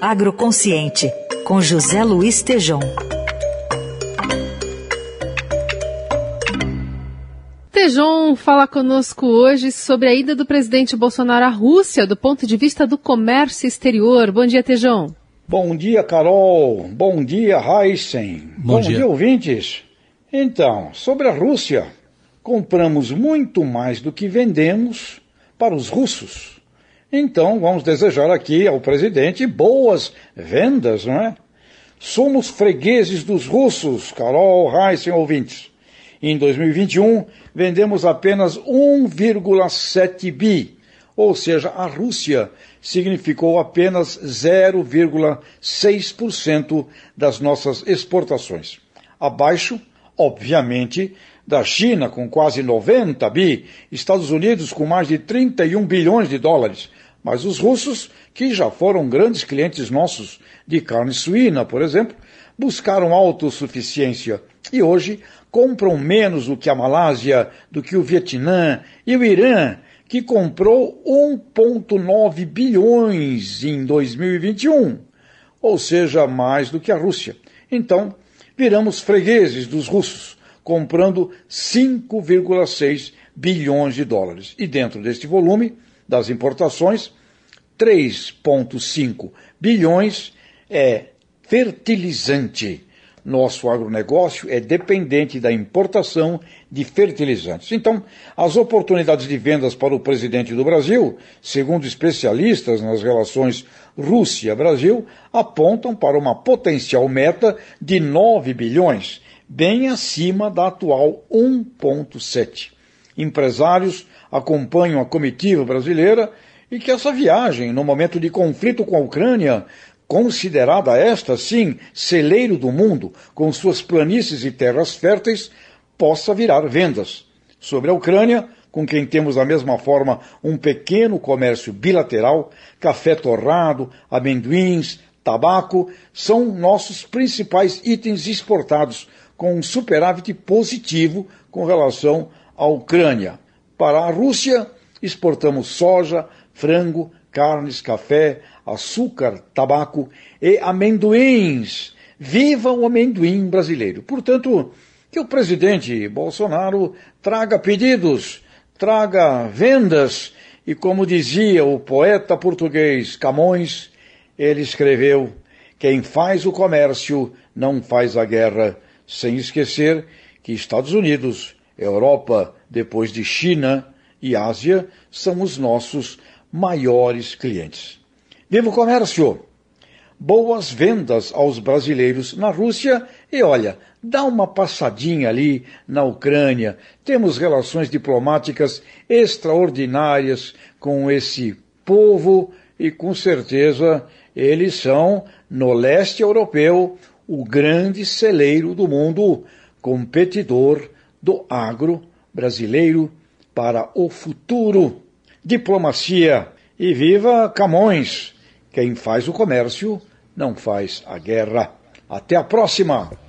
Agroconsciente, com José Luiz Tejom. Tejon fala conosco hoje sobre a ida do presidente Bolsonaro à Rússia do ponto de vista do comércio exterior. Bom dia, Tejon. Bom dia, Carol. Bom dia, Heisen. Bom, Bom dia. dia, ouvintes. Então, sobre a Rússia, compramos muito mais do que vendemos para os russos. Então, vamos desejar aqui ao presidente boas vendas, não é? Somos fregueses dos russos, Carol, Heisen, ouvintes. Em 2021, vendemos apenas 1,7 bi, ou seja, a Rússia significou apenas 0,6% das nossas exportações. Abaixo, obviamente, da China com quase 90 bi, Estados Unidos com mais de 31 bilhões de dólares, mas os russos, que já foram grandes clientes nossos de carne suína, por exemplo, buscaram autossuficiência e hoje compram menos do que a Malásia, do que o Vietnã e o Irã, que comprou 1,9 bilhões em 2021, ou seja, mais do que a Rússia. Então, viramos fregueses dos russos, comprando 5,6 bilhões de dólares. E dentro deste volume das importações, 3,5 bilhões é fertilizante nosso agronegócio é dependente da importação de fertilizantes. Então, as oportunidades de vendas para o presidente do Brasil, segundo especialistas nas relações Rússia-Brasil, apontam para uma potencial meta de 9 bilhões, bem acima da atual 1,7. Empresários acompanham a comitiva brasileira e que essa viagem, no momento de conflito com a Ucrânia, considerada esta, sim, celeiro do mundo, com suas planícies e terras férteis, possa virar vendas. Sobre a Ucrânia, com quem temos da mesma forma um pequeno comércio bilateral, café torrado, amendoins, tabaco, são nossos principais itens exportados, com um superávit positivo com relação à Ucrânia. Para a Rússia, exportamos soja, frango, carnes, café, açúcar, tabaco e amendoins. Viva o amendoim brasileiro. Portanto, que o presidente Bolsonaro traga pedidos, traga vendas e, como dizia o poeta português Camões, ele escreveu: quem faz o comércio não faz a guerra, sem esquecer que Estados Unidos, Europa, depois de China e Ásia, são os nossos maiores clientes. Viva o comércio! Boas vendas aos brasileiros na Rússia e olha, dá uma passadinha ali na Ucrânia. Temos relações diplomáticas extraordinárias com esse povo e com certeza eles são, no leste europeu, o grande celeiro do mundo, competidor do agro brasileiro para o futuro diplomacia e viva Camões. Quem faz o comércio não faz a guerra. Até a próxima!